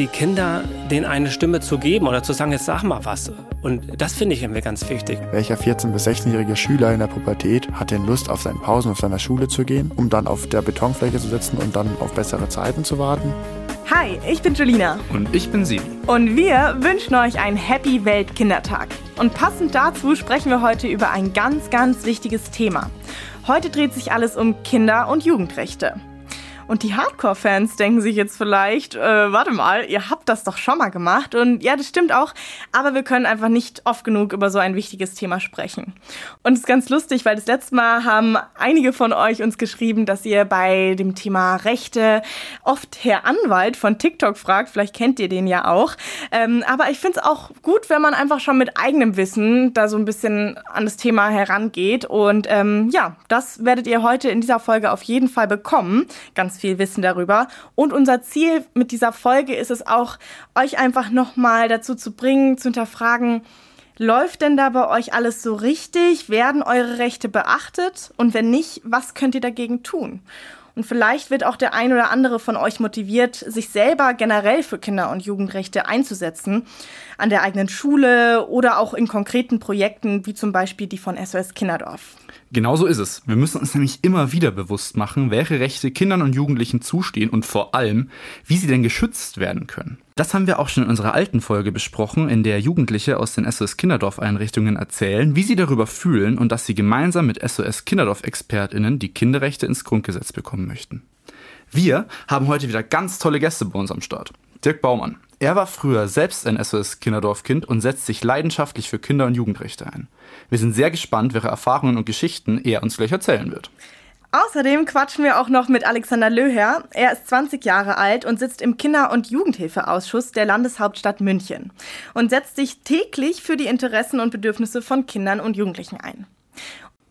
die Kinder denen eine Stimme zu geben oder zu sagen, jetzt sag mal was. Und das finde ich irgendwie ganz wichtig. Welcher 14- bis 16-jährige Schüler in der Pubertät hat denn Lust, auf seinen Pausen auf seiner Schule zu gehen, um dann auf der Betonfläche zu sitzen und dann auf bessere Zeiten zu warten? Hi, ich bin Julina. Und ich bin Sibi. Und wir wünschen euch einen Happy Weltkindertag. Und passend dazu sprechen wir heute über ein ganz, ganz wichtiges Thema. Heute dreht sich alles um Kinder- und Jugendrechte. Und die Hardcore-Fans denken sich jetzt vielleicht, äh, warte mal, ihr habt das doch schon mal gemacht. Und ja, das stimmt auch. Aber wir können einfach nicht oft genug über so ein wichtiges Thema sprechen. Und es ist ganz lustig, weil das letzte Mal haben einige von euch uns geschrieben, dass ihr bei dem Thema Rechte oft Herr Anwalt von TikTok fragt. Vielleicht kennt ihr den ja auch. Ähm, aber ich finde es auch gut, wenn man einfach schon mit eigenem Wissen da so ein bisschen an das Thema herangeht. Und ähm, ja, das werdet ihr heute in dieser Folge auf jeden Fall bekommen. Ganz viel Wissen darüber. Und unser Ziel mit dieser Folge ist es auch, euch einfach nochmal dazu zu bringen, zu hinterfragen, läuft denn da bei euch alles so richtig? Werden eure Rechte beachtet? Und wenn nicht, was könnt ihr dagegen tun? Und vielleicht wird auch der ein oder andere von euch motiviert, sich selber generell für Kinder- und Jugendrechte einzusetzen. An der eigenen Schule oder auch in konkreten Projekten, wie zum Beispiel die von SOS Kinderdorf. Genau so ist es. Wir müssen uns nämlich immer wieder bewusst machen, welche Rechte Kindern und Jugendlichen zustehen und vor allem, wie sie denn geschützt werden können. Das haben wir auch schon in unserer alten Folge besprochen, in der Jugendliche aus den SOS Kinderdorf Einrichtungen erzählen, wie sie darüber fühlen und dass sie gemeinsam mit SOS Kinderdorf Expertinnen die Kinderrechte ins Grundgesetz bekommen möchten. Wir haben heute wieder ganz tolle Gäste bei uns am Start. Dirk Baumann. Er war früher selbst ein SOS Kinderdorf-Kind und setzt sich leidenschaftlich für Kinder- und Jugendrechte ein. Wir sind sehr gespannt, welche Erfahrungen und Geschichten er uns gleich erzählen wird. Außerdem quatschen wir auch noch mit Alexander Löher. Er ist 20 Jahre alt und sitzt im Kinder- und Jugendhilfeausschuss der Landeshauptstadt München und setzt sich täglich für die Interessen und Bedürfnisse von Kindern und Jugendlichen ein.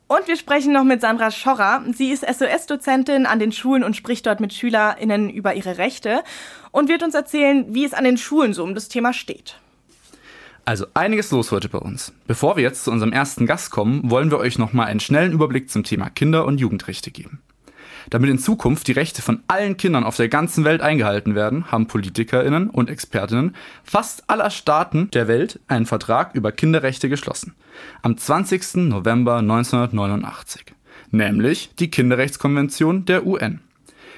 Und wir sprechen noch mit Sandra Schorrer. Sie ist SOS-Dozentin an den Schulen und spricht dort mit SchülerInnen über ihre Rechte und wird uns erzählen, wie es an den Schulen so um das Thema steht. Also einiges los heute bei uns. Bevor wir jetzt zu unserem ersten Gast kommen, wollen wir euch nochmal einen schnellen Überblick zum Thema Kinder- und Jugendrechte geben. Damit in Zukunft die Rechte von allen Kindern auf der ganzen Welt eingehalten werden, haben PolitikerInnen und ExpertInnen fast aller Staaten der Welt einen Vertrag über Kinderrechte geschlossen. Am 20. November 1989. Nämlich die Kinderrechtskonvention der UN.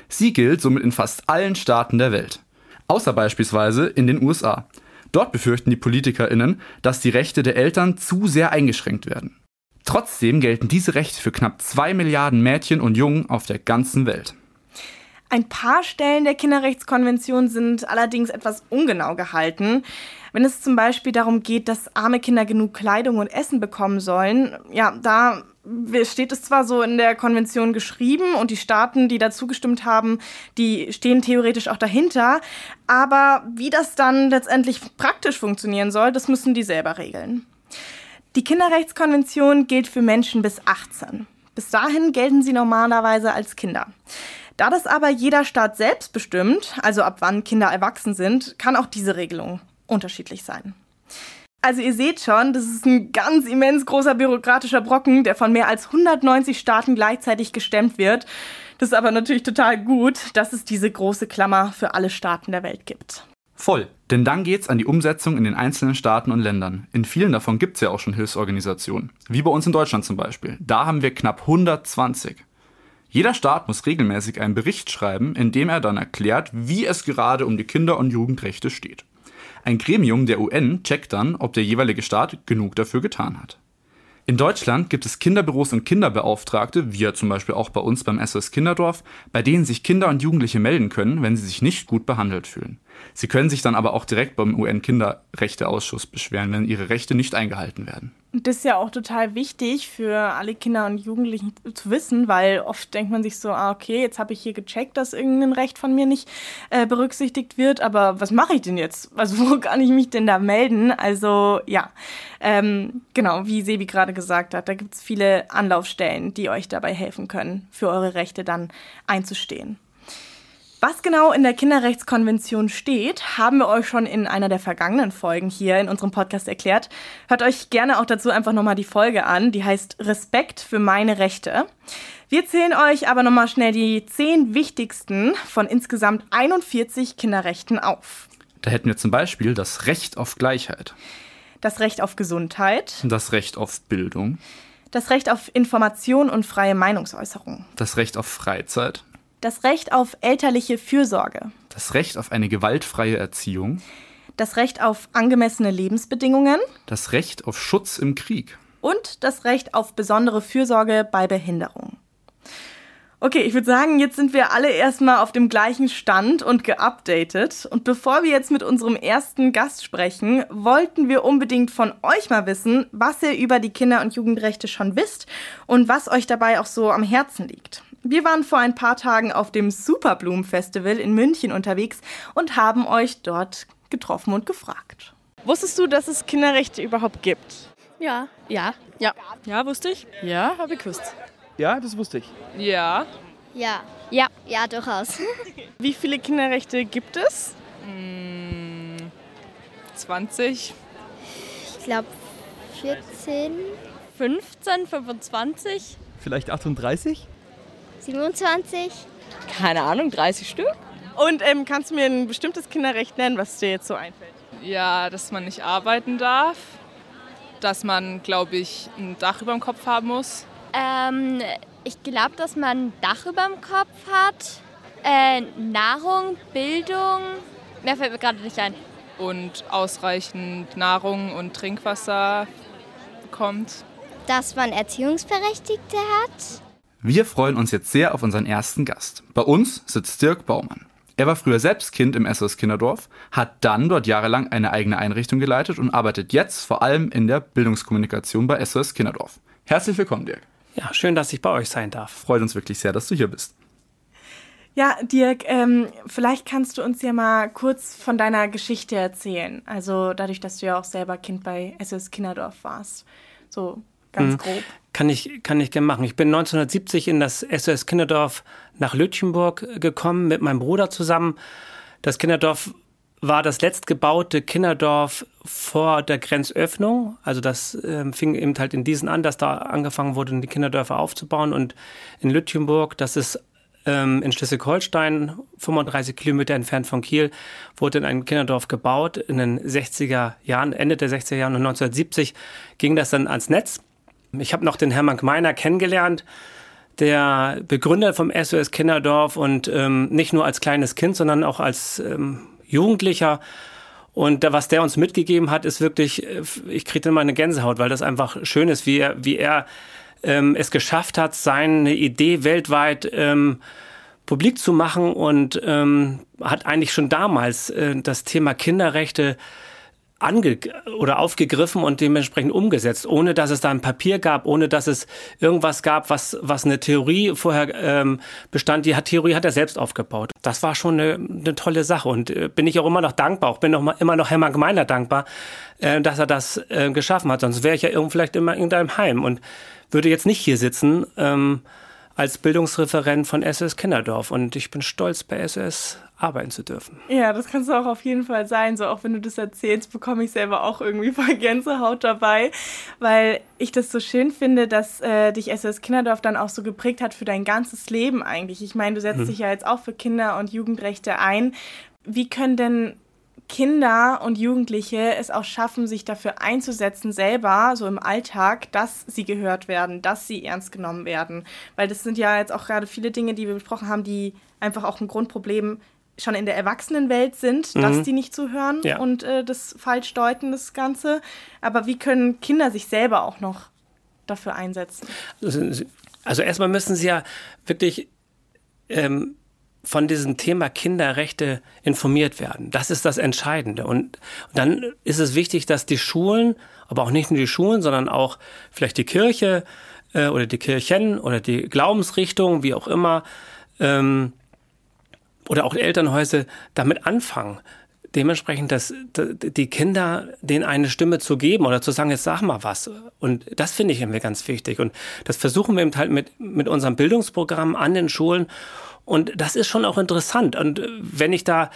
Sie gilt somit in fast allen Staaten der Welt. Außer beispielsweise in den USA. Dort befürchten die PolitikerInnen, dass die Rechte der Eltern zu sehr eingeschränkt werden. Trotzdem gelten diese Rechte für knapp zwei Milliarden Mädchen und Jungen auf der ganzen Welt. Ein paar Stellen der Kinderrechtskonvention sind allerdings etwas ungenau gehalten. Wenn es zum Beispiel darum geht, dass arme Kinder genug Kleidung und Essen bekommen sollen, ja, da steht es zwar so in der Konvention geschrieben und die Staaten, die dazu gestimmt haben, die stehen theoretisch auch dahinter, aber wie das dann letztendlich praktisch funktionieren soll, das müssen die selber regeln. Die Kinderrechtskonvention gilt für Menschen bis 18. Bis dahin gelten sie normalerweise als Kinder. Da das aber jeder Staat selbst bestimmt, also ab wann Kinder erwachsen sind, kann auch diese Regelung unterschiedlich sein. Also ihr seht schon, das ist ein ganz immens großer bürokratischer Brocken, der von mehr als 190 Staaten gleichzeitig gestemmt wird. Das ist aber natürlich total gut, dass es diese große Klammer für alle Staaten der Welt gibt. Voll. Denn dann geht's an die Umsetzung in den einzelnen Staaten und Ländern. In vielen davon gibt's ja auch schon Hilfsorganisationen. Wie bei uns in Deutschland zum Beispiel. Da haben wir knapp 120. Jeder Staat muss regelmäßig einen Bericht schreiben, in dem er dann erklärt, wie es gerade um die Kinder- und Jugendrechte steht. Ein Gremium der UN checkt dann, ob der jeweilige Staat genug dafür getan hat. In Deutschland gibt es Kinderbüros und Kinderbeauftragte, wie ja zum Beispiel auch bei uns beim SOS Kinderdorf, bei denen sich Kinder und Jugendliche melden können, wenn sie sich nicht gut behandelt fühlen. Sie können sich dann aber auch direkt beim UN-Kinderrechteausschuss beschweren, wenn ihre Rechte nicht eingehalten werden. Und das ist ja auch total wichtig für alle Kinder und Jugendlichen zu wissen, weil oft denkt man sich so, ah, okay, jetzt habe ich hier gecheckt, dass irgendein Recht von mir nicht äh, berücksichtigt wird, aber was mache ich denn jetzt? Also wo kann ich mich denn da melden? Also ja, ähm, genau, wie Sebi gerade gesagt hat, da gibt es viele Anlaufstellen, die euch dabei helfen können, für eure Rechte dann einzustehen. Was genau in der Kinderrechtskonvention steht, haben wir euch schon in einer der vergangenen Folgen hier in unserem Podcast erklärt. Hört euch gerne auch dazu einfach nochmal die Folge an, die heißt Respekt für meine Rechte. Wir zählen euch aber nochmal schnell die zehn wichtigsten von insgesamt 41 Kinderrechten auf. Da hätten wir zum Beispiel das Recht auf Gleichheit, Das Recht auf Gesundheit, das Recht auf Bildung, das Recht auf Information und freie Meinungsäußerung, das Recht auf Freizeit, das Recht auf elterliche Fürsorge, das Recht auf eine gewaltfreie Erziehung, das Recht auf angemessene Lebensbedingungen das Recht auf Schutz im Krieg. und das Recht auf besondere Fürsorge bei Behinderung. Okay, ich würde sagen, jetzt sind wir alle erstmal auf dem gleichen Stand und geupdatet. Und bevor wir jetzt mit unserem ersten Gast sprechen, wollten wir unbedingt von euch mal wissen, was ihr über die Kinder- und Jugendrechte schon wisst und was euch dabei auch so am Herzen liegt. Wir waren vor ein paar Tagen auf dem Superblumen Festival in München unterwegs und haben euch dort getroffen und gefragt. Wusstest du, dass es Kinderrechte überhaupt gibt? Ja. Ja. Ja. Ja, wusste ich. Ja, habe ich gewusst. Ja, das wusste ich. Ja. Ja. Ja. Ja, durchaus. Wie viele Kinderrechte gibt es? 20. Ich glaube 14, 15, 25. Vielleicht 38? 27. Keine Ahnung, 30 Stück. Und ähm, kannst du mir ein bestimmtes Kinderrecht nennen, was dir jetzt so einfällt? Ja, dass man nicht arbeiten darf, dass man, glaube ich, ein Dach über dem Kopf haben muss. Ähm, ich glaube, dass man ein Dach über dem Kopf hat. Äh, Nahrung, Bildung. Mehr fällt mir gerade nicht ein. und ausreichend Nahrung und Trinkwasser bekommt. Dass man Erziehungsberechtigte hat. Wir freuen uns jetzt sehr auf unseren ersten Gast. Bei uns sitzt Dirk Baumann. Er war früher selbst Kind im SOS Kinderdorf, hat dann dort jahrelang eine eigene Einrichtung geleitet und arbeitet jetzt vor allem in der Bildungskommunikation bei SOS Kinderdorf. Herzlich willkommen, Dirk. Ja, schön, dass ich bei euch sein darf. Freut uns wirklich sehr, dass du hier bist. Ja, Dirk, ähm, vielleicht kannst du uns ja mal kurz von deiner Geschichte erzählen. Also dadurch, dass du ja auch selber Kind bei SOS Kinderdorf warst. So ganz grob. Kann ich, kann ich gerne machen. Ich bin 1970 in das SOS Kinderdorf nach Lütchenburg gekommen mit meinem Bruder zusammen. Das Kinderdorf war das letztgebaute Kinderdorf vor der Grenzöffnung. Also das ähm, fing eben halt in diesen an, dass da angefangen wurde, die Kinderdörfer aufzubauen. Und in Lütchenburg, das ist ähm, in Schleswig-Holstein, 35 Kilometer entfernt von Kiel, wurde in ein Kinderdorf gebaut in den 60er Jahren, Ende der 60er Jahre und 1970 ging das dann ans Netz. Ich habe noch den Hermann Gmeiner kennengelernt, der Begründer vom SOS Kinderdorf und ähm, nicht nur als kleines Kind, sondern auch als ähm, Jugendlicher. Und da, was der uns mitgegeben hat, ist wirklich, äh, ich kriege immer eine Gänsehaut, weil das einfach schön ist, wie er, wie er ähm, es geschafft hat, seine Idee weltweit ähm, publik zu machen und ähm, hat eigentlich schon damals äh, das Thema Kinderrechte ange oder aufgegriffen und dementsprechend umgesetzt, ohne dass es da ein Papier gab, ohne dass es irgendwas gab, was, was eine Theorie vorher ähm, bestand. Die Theorie hat er selbst aufgebaut. Das war schon eine, eine tolle Sache und äh, bin ich auch immer noch dankbar. Auch bin auch mal, immer noch Hermann Gemeiner dankbar, äh, dass er das äh, geschaffen hat. Sonst wäre ich ja irgend, vielleicht immer in irgendeinem Heim und würde jetzt nicht hier sitzen ähm, als Bildungsreferent von SOS Kinderdorf. Und ich bin stolz, bei SOS arbeiten zu dürfen. Ja, das kannst du auch auf jeden Fall sein. So auch wenn du das erzählst, bekomme ich selber auch irgendwie voll Gänsehaut dabei, weil ich das so schön finde, dass äh, dich SOS Kinderdorf dann auch so geprägt hat für dein ganzes Leben eigentlich. Ich meine, du setzt dich ja jetzt auch für Kinder- und Jugendrechte ein. Wie können denn Kinder und Jugendliche es auch schaffen, sich dafür einzusetzen, selber, so im Alltag, dass sie gehört werden, dass sie ernst genommen werden. Weil das sind ja jetzt auch gerade viele Dinge, die wir besprochen haben, die einfach auch ein Grundproblem schon in der Erwachsenenwelt sind, dass die nicht zuhören Ja. und äh, das falsch deuten, das Ganze. Aber wie können Kinder sich selber auch noch dafür einsetzen? Also erstmal müssen sie ja wirklich ähm, von diesem Thema Kinderrechte informiert werden. Das ist das Entscheidende. Und, und dann ist es wichtig, dass die Schulen, aber auch nicht nur die Schulen, sondern auch vielleicht die Kirche äh, oder die Kirchen oder die Glaubensrichtung, wie auch immer, ähm, oder auch Elternhäuser damit anfangen. Dementsprechend, dass die Kinder denen eine Stimme zu geben oder zu sagen, jetzt sag mal was. Und das finde ich irgendwie ganz wichtig. Und das versuchen wir eben halt mit, mit unserem Bildungsprogramm an den Schulen. Und das ist schon auch interessant. Und wenn ich da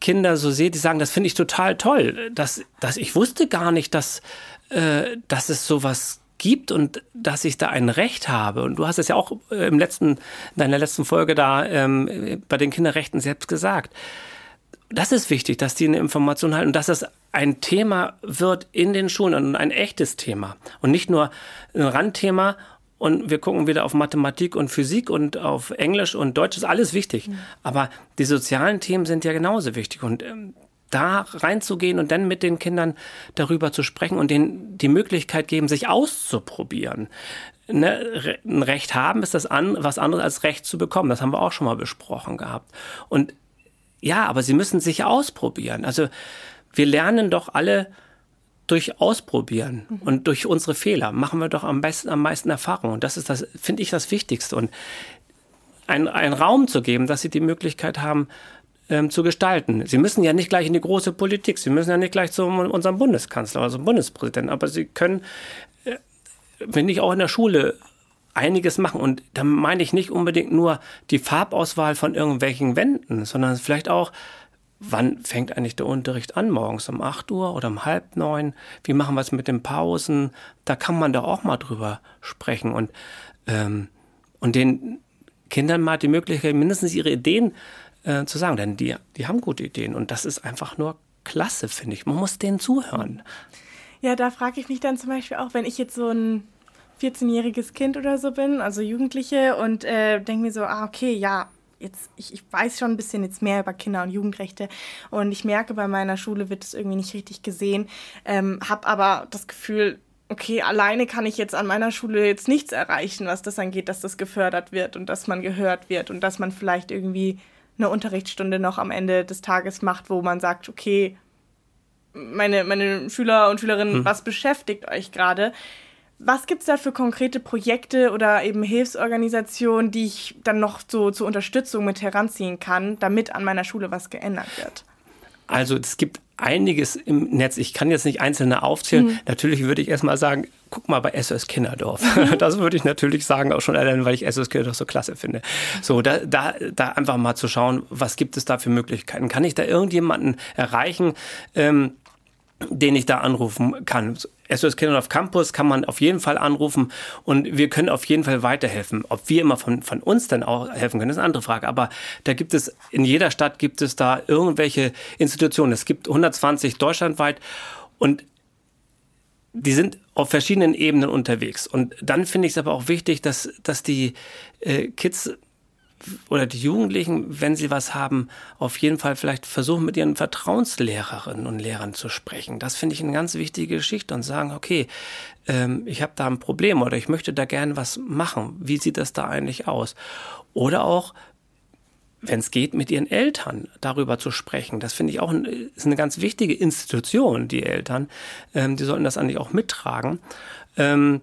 Kinder so sehe, die sagen, das finde ich total toll. dass dass ich wusste gar nicht, dass, äh, dass es sowas gibt und dass ich da ein Recht habe. Und du hast es ja auch äh, im letzten, in deiner letzten Folge da ähm, bei den Kinderrechten selbst gesagt. das ist wichtig, dass die eine Information halten und dass das ein Thema wird in den Schulen und ein echtes Thema und nicht nur ein Randthema und wir gucken wieder auf Mathematik und Physik und auf Englisch und Deutsch ist alles wichtig. Mhm. Aber die sozialen Themen sind ja genauso wichtig und ähm, da reinzugehen und dann mit den Kindern darüber zu sprechen und denen die Möglichkeit geben, sich auszuprobieren. Ne, ein Recht haben ist das an, was anderes als Recht zu bekommen. Das haben wir auch schon mal besprochen gehabt. Und ja, aber sie müssen sich ausprobieren. Also wir lernen doch alle durch Ausprobieren mhm. und durch unsere Fehler machen wir doch am besten, am meisten Erfahrung. Und das ist das, finde ich, das Wichtigste. Und einen Raum zu geben, dass sie die Möglichkeit haben, ähm, zu gestalten. Sie müssen ja nicht gleich in die große Politik, Sie müssen ja nicht gleich zu unserem Bundeskanzler oder zum Bundespräsidenten, aber Sie können, äh, wenn ich auch in der Schule einiges machen. Und da meine ich nicht unbedingt nur die Farbauswahl von irgendwelchen Wänden, sondern vielleicht auch wann fängt eigentlich der Unterricht an? Morgens um 8 Uhr oder um halb neun? Wie machen wir es mit den Pausen? Da kann man da auch mal drüber sprechen und, ähm, und den Kindern mal die Möglichkeit, mindestens ihre Ideen äh, zu sagen, denn die, die haben gute Ideen und das ist einfach nur klasse, finde ich. Man muss denen zuhören. Ja, da frage ich mich dann zum Beispiel auch, wenn ich jetzt so ein 14-jähriges Kind oder so bin, also Jugendliche, und äh, denke mir so, ah, okay, ja, jetzt, ich, ich weiß schon ein bisschen jetzt mehr über Kinder- und Jugendrechte und ich merke, bei meiner Schule wird es irgendwie nicht richtig gesehen, ähm, habe aber das Gefühl, okay, alleine kann ich jetzt an meiner Schule jetzt nichts erreichen, was das angeht, dass das gefördert wird und dass man gehört wird und dass man vielleicht irgendwie eine Unterrichtsstunde noch am Ende des Tages macht, wo man sagt, okay, meine, meine Schüler und Schülerinnen, hm. was beschäftigt euch gerade? Was gibt es da für konkrete Projekte oder eben Hilfsorganisationen, die ich dann noch so zur Unterstützung mit heranziehen kann, damit an meiner Schule was geändert wird? Also es gibt einiges im Netz. Ich kann jetzt nicht einzelne aufzählen. Mhm. Natürlich würde ich erstmal sagen, guck mal bei SOS Kinderdorf. Mhm. Das würde ich natürlich sagen, auch schon allein, weil ich SOS Kinderdorf so klasse finde. So, da, da, da einfach mal zu schauen, was gibt es da für Möglichkeiten? Kann ich da irgendjemanden erreichen? Ähm, den ich da anrufen kann. SOS Kinder auf Campus kann man auf jeden Fall anrufen und wir können auf jeden Fall weiterhelfen. Ob wir immer von, von uns dann auch helfen können, ist eine andere Frage. Aber da gibt es, in jeder Stadt gibt es da irgendwelche Institutionen. Es gibt 120 deutschlandweit und die sind auf verschiedenen Ebenen unterwegs. Und dann finde ich es aber auch wichtig, dass, dass die äh, Kids oder die Jugendlichen, wenn sie was haben, auf jeden Fall vielleicht versuchen, mit ihren Vertrauenslehrerinnen und Lehrern zu sprechen. Das finde ich eine ganz wichtige Geschichte und sagen, okay, ähm, ich habe da ein Problem oder ich möchte da gern was machen. Wie sieht das da eigentlich aus? Oder auch, wenn es geht, mit ihren Eltern darüber zu sprechen. Das finde ich auch ein, ist eine ganz wichtige Institution, die Eltern. Ähm, die sollten das eigentlich auch mittragen. Ähm,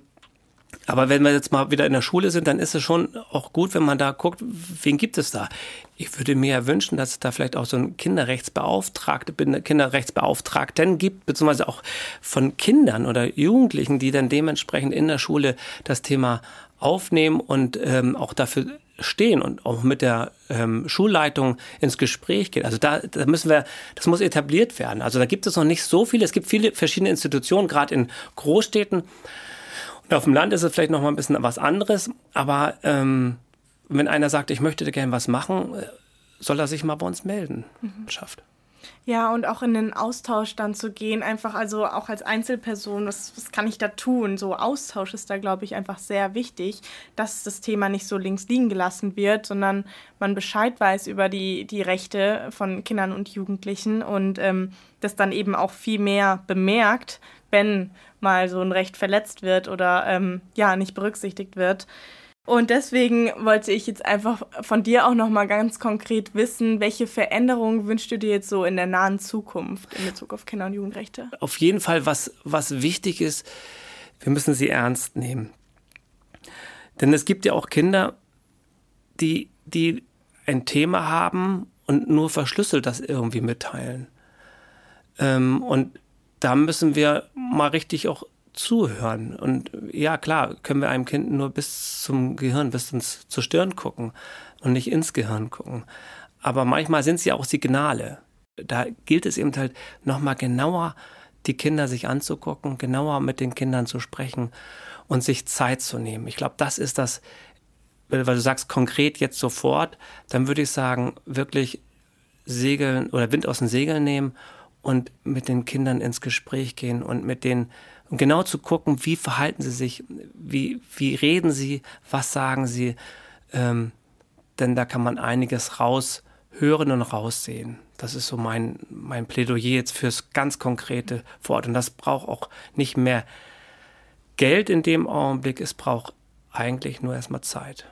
aber wenn wir jetzt mal wieder in der Schule sind, dann ist es schon auch gut, wenn man da guckt, wen gibt es da? Ich würde mir ja wünschen, dass es da vielleicht auch so einen Kinderrechtsbeauftragte, Kinderrechtsbeauftragten gibt, beziehungsweise auch von Kindern oder Jugendlichen, die dann dementsprechend in der Schule das Thema aufnehmen und ähm, auch dafür stehen und auch mit der ähm, Schulleitung ins Gespräch gehen. Also da, da müssen wir, das muss etabliert werden. Also da gibt es noch nicht so viele. Es gibt viele verschiedene Institutionen, gerade in Großstädten. Und auf dem Land ist es vielleicht noch mal ein bisschen was anderes, aber ähm, wenn einer sagt, ich möchte gerne was machen, äh, soll er sich mal bei uns melden. Mhm. Schafft. Ja, und auch in den Austausch dann zu gehen, einfach also auch als Einzelperson, was, was kann ich da tun? So Austausch ist da, glaube ich, einfach sehr wichtig, dass das Thema nicht so links liegen gelassen wird, sondern man Bescheid weiß über die, die Rechte von Kindern und Jugendlichen und ähm, das dann eben auch viel mehr bemerkt, wenn mal so ein Recht verletzt wird oder ähm, ja nicht berücksichtigt wird. Und deswegen wollte ich jetzt einfach von dir auch noch mal ganz konkret wissen, welche Veränderungen wünschst du dir jetzt so in der nahen Zukunft in Bezug auf Kinder- und Jugendrechte? Auf jeden Fall, was, was wichtig ist, wir müssen sie ernst nehmen. Denn es gibt ja auch Kinder, die, die ein Thema haben und nur verschlüsselt das irgendwie mitteilen. Ähm, und da müssen wir mal richtig auch zuhören. Und ja, klar, können wir einem Kind nur bis zum Gehirn, bis ins, zur Stirn gucken und nicht ins Gehirn gucken. Aber manchmal sind es ja auch Signale. Da gilt es eben halt nochmal genauer die Kinder sich anzugucken, genauer mit den Kindern zu sprechen und sich Zeit zu nehmen. Ich glaube, das ist das, weil du sagst konkret jetzt sofort, dann würde ich sagen, wirklich Segeln oder Wind aus den Segeln nehmen und mit den Kindern ins Gespräch gehen und mit denen und genau zu gucken, wie verhalten sie sich, wie, wie reden sie, was sagen sie, ähm, denn da kann man einiges raushören und raussehen. Das ist so mein, mein Plädoyer jetzt fürs ganz konkrete Wort. Und das braucht auch nicht mehr Geld in dem Augenblick, es braucht eigentlich nur erstmal Zeit.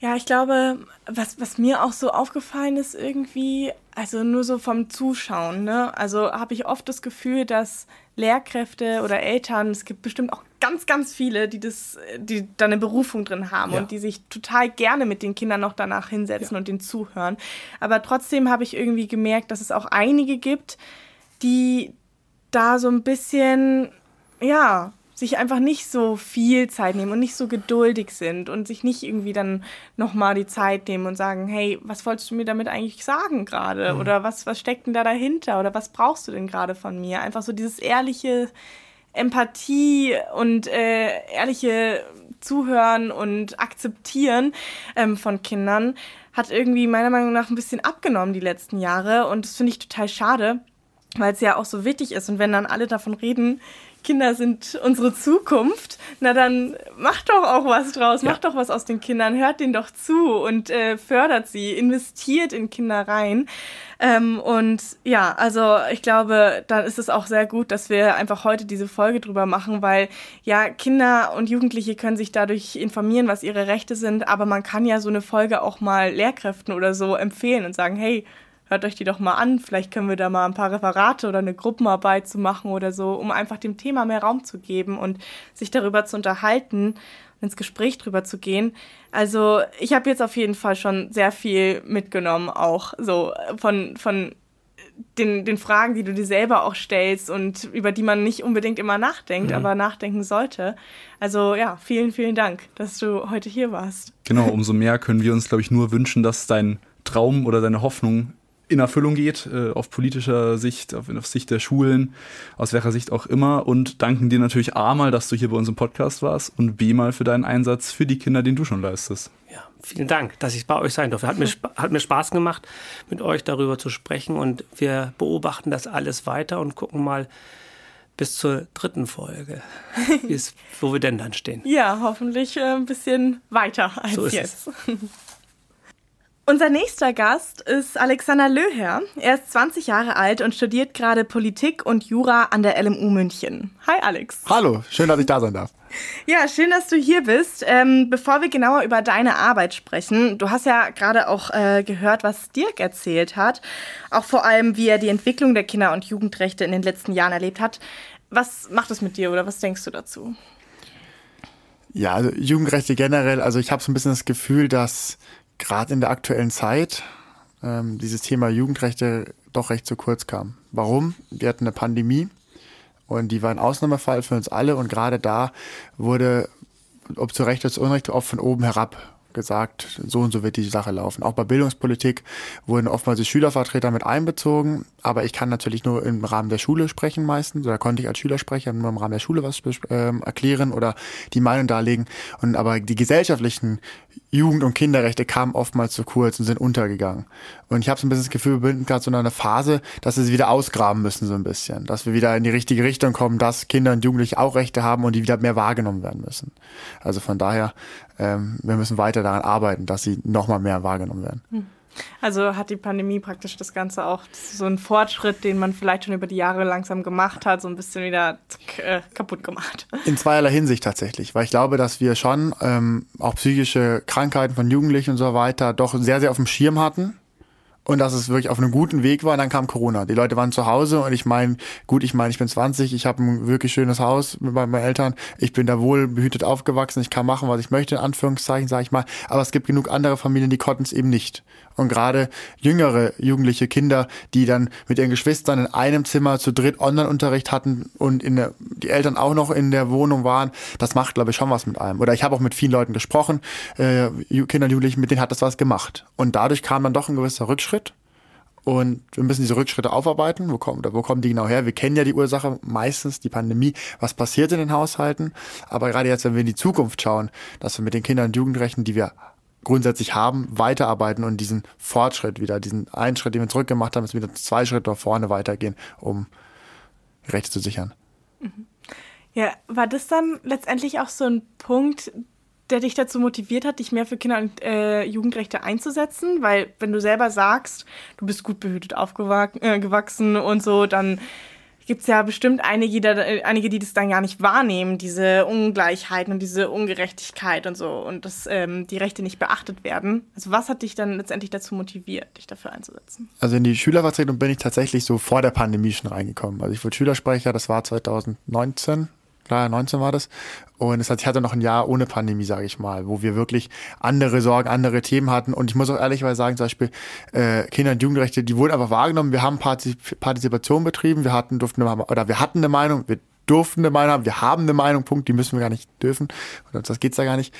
Ja, ich glaube, was, was mir auch so aufgefallen ist irgendwie, also nur so vom Zuschauen, ne? Also habe ich oft das Gefühl, dass Lehrkräfte oder Eltern, es gibt bestimmt auch ganz, ganz viele, die das, die da eine Berufung drin haben ja. und die sich total gerne mit den Kindern noch danach hinsetzen ja. und denen zuhören. Aber trotzdem habe ich irgendwie gemerkt, dass es auch einige gibt, die da so ein bisschen, ja, sich einfach nicht so viel Zeit nehmen und nicht so geduldig sind und sich nicht irgendwie dann nochmal die Zeit nehmen und sagen, hey, was wolltest du mir damit eigentlich sagen gerade? Mhm. Oder was, was steckt denn da dahinter? Oder was brauchst du denn gerade von mir? Einfach so dieses ehrliche Empathie und äh, ehrliche Zuhören und Akzeptieren ähm, von Kindern hat irgendwie meiner Meinung nach ein bisschen abgenommen die letzten Jahre und das finde ich total schade, weil es ja auch so wichtig ist und wenn dann alle davon reden, Kinder sind unsere Zukunft, na dann macht doch auch was draus, ja. macht doch was aus den Kindern, hört denen doch zu und äh, fördert sie, investiert in Kinder rein. Ähm, und ja, also ich glaube, dann ist es auch sehr gut, dass wir einfach heute diese Folge drüber machen, weil ja, Kinder und Jugendliche können sich dadurch informieren, was ihre Rechte sind, aber man kann ja so eine Folge auch mal Lehrkräften oder so empfehlen und sagen, hey, hört euch die doch mal an. Vielleicht können wir da mal ein paar Referate oder eine Gruppenarbeit zu machen oder so, um einfach dem Thema mehr Raum zu geben und sich darüber zu unterhalten ins Gespräch drüber zu gehen. Also ich habe jetzt auf jeden Fall schon sehr viel mitgenommen, auch so von, von den, den Fragen, die du dir selber auch stellst und über die man nicht unbedingt immer nachdenkt, mhm. aber nachdenken sollte. Also ja, vielen, vielen Dank, dass du heute hier warst. Genau, umso mehr können wir uns, glaube ich, nur wünschen, dass dein Traum oder deine Hoffnung in Erfüllung geht, äh, auf politischer Sicht, auf, auf, Sicht der Schulen, aus welcher Sicht auch immer. Und danken dir natürlich A mal, dass du hier bei uns im Podcast warst und B mal für deinen Einsatz für die Kinder, den du schon leistest. Ja, vielen Dank, dass ich bei euch sein durfte. Hat mir, hat mir Spaß gemacht, mit euch darüber zu sprechen und wir beobachten das alles weiter und gucken mal, bis zur dritten Folge, wo wir denn dann stehen. Ja, hoffentlich äh, ein bisschen weiter als so jetzt. Unser nächster Gast ist Alexander Löher. Er ist 20 Jahre alt und studiert gerade Politik und Jura an der LMU München. Hi Alex. Hallo, schön, dass ich da sein darf. Ja, schön, dass du hier bist. Ähm, bevor wir genauer über deine Arbeit sprechen, du hast ja gerade auch äh, gehört, was Dirk erzählt hat. Auch vor allem, wie er die Entwicklung der Kinder- und Jugendrechte in den letzten Jahren erlebt hat. Was macht es mit dir oder was denkst du dazu? Ja, also Jugendrechte generell, also ich habe so ein bisschen das Gefühl, dass gerade in der aktuellen Zeit ähm, dieses Thema Jugendrechte doch recht zu kurz kam. Warum? Wir hatten eine Pandemie und die war ein Ausnahmefall für uns alle und gerade da wurde, ob zu Recht oder zu Unrecht, oft von oben herab gesagt, so und so wird die Sache laufen. Auch bei Bildungspolitik wurden oftmals die Schülervertreter mit einbezogen, aber ich kann natürlich nur im Rahmen der Schule sprechen meistens, oder konnte ich als Schülersprecher nur im Rahmen der Schule was äh, erklären oder die Meinung darlegen. Und aber die gesellschaftlichen Jugend- und Kinderrechte kamen oftmals zu kurz und sind untergegangen. Und ich habe so ein bisschen das Gefühl, wir sind gerade so in einer Phase, dass wir sie wieder ausgraben müssen, so ein bisschen. Dass wir wieder in die richtige Richtung kommen, dass Kinder und Jugendliche auch Rechte haben und die wieder mehr wahrgenommen werden müssen. Also von daher, ähm, wir müssen weiter daran arbeiten, dass sie nochmal mehr wahrgenommen werden. Hm. Also hat die Pandemie praktisch das Ganze auch das so ein Fortschritt, den man vielleicht schon über die Jahre langsam gemacht hat, so ein bisschen wieder äh, kaputt gemacht. In zweierlei Hinsicht tatsächlich, weil ich glaube, dass wir schon ähm, auch psychische Krankheiten von Jugendlichen und so weiter doch sehr, sehr auf dem Schirm hatten und dass es wirklich auf einem guten Weg war. Und dann kam Corona. Die Leute waren zu Hause und ich meine, gut, ich meine, ich bin 20, ich habe ein wirklich schönes Haus mit meinen Eltern, ich bin da wohl behütet aufgewachsen, ich kann machen, was ich möchte, in Anführungszeichen, sage ich mal. Aber es gibt genug andere Familien, die konnten es eben nicht. Und gerade jüngere jugendliche Kinder, die dann mit ihren Geschwistern in einem Zimmer zu dritt Online-Unterricht hatten und in der, die Eltern auch noch in der Wohnung waren, das macht, glaube ich, schon was mit einem. Oder ich habe auch mit vielen Leuten gesprochen, äh, Kinder und Jugendlichen, mit denen hat das was gemacht. Und dadurch kam dann doch ein gewisser Rückschritt. Und wir müssen diese Rückschritte aufarbeiten. Wo kommen, wo kommen die genau her? Wir kennen ja die Ursache meistens, die Pandemie. Was passiert in den Haushalten? Aber gerade jetzt, wenn wir in die Zukunft schauen, dass wir mit den Kindern und Jugendrechten, die wir grundsätzlich haben, weiterarbeiten und diesen Fortschritt wieder, diesen einen Schritt, den wir zurückgemacht haben, ist wieder zwei Schritte nach vorne weitergehen, um Rechte zu sichern. Mhm. Ja, war das dann letztendlich auch so ein Punkt, der dich dazu motiviert hat, dich mehr für Kinder- und äh, Jugendrechte einzusetzen? Weil wenn du selber sagst, du bist gut behütet aufgewachsen äh, und so, dann gibt es ja bestimmt einige die, da, einige, die das dann gar nicht wahrnehmen, diese Ungleichheiten und diese Ungerechtigkeit und so und dass ähm, die Rechte nicht beachtet werden. Also was hat dich dann letztendlich dazu motiviert, dich dafür einzusetzen? Also in die Schülervertretung bin ich tatsächlich so vor der Pandemie schon reingekommen. Also ich wurde Schülersprecher, das war 2019, klar, 19 war das. Und es hat, ich hatte noch ein Jahr ohne Pandemie, sage ich mal, wo wir wirklich andere Sorgen, andere Themen hatten. Und ich muss auch ehrlicherweise sagen, zum Beispiel äh, Kinder- und Jugendrechte, die wurden einfach wahrgenommen. Wir haben Partizip Partizipation betrieben, wir hatten, durften oder wir hatten eine Meinung, wir durften eine Meinung haben, wir haben eine Meinung, Punkt, die müssen wir gar nicht dürfen. Und das geht's da gar nicht.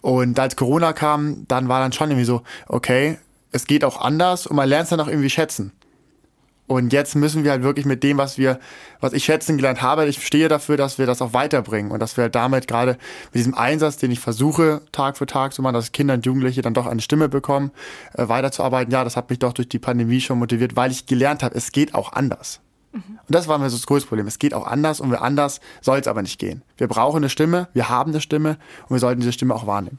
Und als Corona kam, dann war dann schon irgendwie so, okay, es geht auch anders und man lernt es dann auch irgendwie schätzen. Und jetzt müssen wir halt wirklich mit dem, was wir, was ich schätzen gelernt habe, ich stehe dafür, dass wir das auch weiterbringen und dass wir halt damit gerade mit diesem Einsatz, den ich versuche, Tag für Tag zu machen, dass Kinder und Jugendliche dann doch eine Stimme bekommen, äh, weiterzuarbeiten. Ja, das hat mich doch durch die Pandemie schon motiviert, weil ich gelernt habe, es geht auch anders. Mhm. Und das war mir so das größte Problem. Es geht auch anders und wir anders soll es aber nicht gehen. Wir brauchen eine Stimme, wir haben eine Stimme und wir sollten diese Stimme auch wahrnehmen.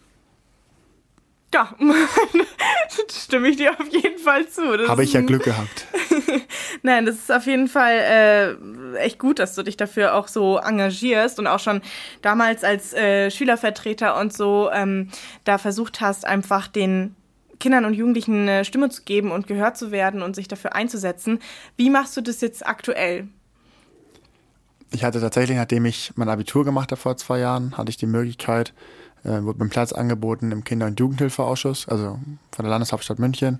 Ja, stimme ich dir auf jeden Fall zu. Habe ich ja Glück gehabt. Nein, das ist auf jeden Fall äh, echt gut, dass du dich dafür auch so engagierst und auch schon damals als äh, Schülervertreter und so ähm, da versucht hast, einfach den Kindern und Jugendlichen eine Stimme zu geben und gehört zu werden und sich dafür einzusetzen. Wie machst du das jetzt aktuell? Ich hatte tatsächlich, nachdem ich mein Abitur gemacht habe vor zwei Jahren, hatte ich die Möglichkeit, äh, wurde mir Platz angeboten im Kinder- und Jugendhilfeausschuss, also von der Landeshauptstadt München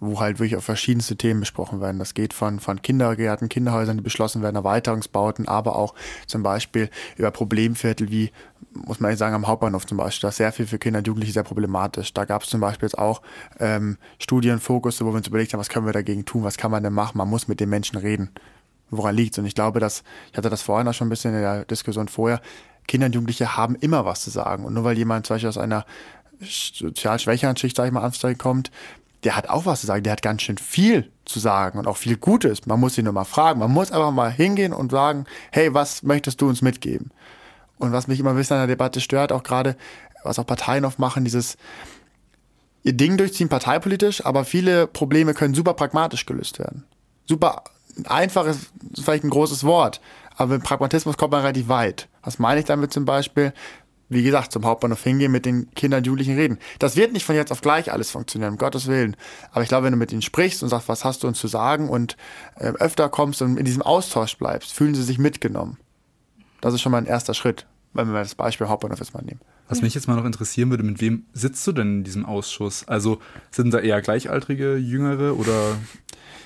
wo halt wirklich auf verschiedenste Themen besprochen werden. Das geht von, von Kindergärten, Kinderhäusern, die beschlossen werden, Erweiterungsbauten, aber auch zum Beispiel über Problemviertel wie, muss man sagen, am Hauptbahnhof zum Beispiel. Das ist sehr viel für Kinder und Jugendliche sehr problematisch. Da gab es zum Beispiel jetzt auch ähm, Studienfokus, wo wir uns überlegt haben, was können wir dagegen tun, was kann man denn machen? Man muss mit den Menschen reden. Woran liegt Und ich glaube, dass, ich hatte das vorhin auch schon ein bisschen in der Diskussion vorher, Kinder und Jugendliche haben immer was zu sagen. Und nur weil jemand zum Beispiel aus einer sozial schwächeren Schicht, sage ich mal, ansteigen kommt, der hat auch was zu sagen, der hat ganz schön viel zu sagen und auch viel Gutes. Man muss ihn nur mal fragen. Man muss einfach mal hingehen und sagen, hey, was möchtest du uns mitgeben? Und was mich immer ein bisschen an der Debatte stört, auch gerade, was auch Parteien oft machen, dieses ihr Ding durchziehen parteipolitisch, aber viele Probleme können super pragmatisch gelöst werden. Super einfach ist vielleicht ein großes Wort, aber mit Pragmatismus kommt man relativ weit. Was meine ich damit zum Beispiel? wie gesagt, zum Hauptbahnhof hingehen, mit den Kindern und Jugendlichen reden. Das wird nicht von jetzt auf gleich alles funktionieren, um Gottes Willen. Aber ich glaube, wenn du mit ihnen sprichst und sagst, was hast du uns zu sagen und äh, öfter kommst und in diesem Austausch bleibst, fühlen sie sich mitgenommen. Das ist schon mal ein erster Schritt, wenn wir das Beispiel Hauptbahnhof jetzt mal nehmen. Was mich jetzt mal noch interessieren würde, mit wem sitzt du denn in diesem Ausschuss? Also sind da eher Gleichaltrige, Jüngere oder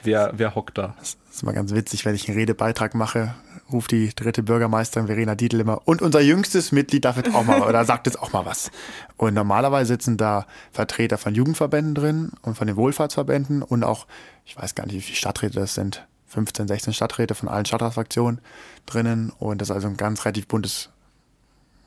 wer, wer hockt da? Das ist immer ganz witzig, wenn ich einen Redebeitrag mache, ruft die dritte Bürgermeisterin Verena Dietl immer und unser jüngstes Mitglied darf jetzt auch mal oder sagt jetzt auch mal was. Und normalerweise sitzen da Vertreter von Jugendverbänden drin und von den Wohlfahrtsverbänden und auch, ich weiß gar nicht, wie viele Stadträte das sind, 15, 16 Stadträte von allen Stadtratsfraktionen drinnen und das ist also ein ganz relativ buntes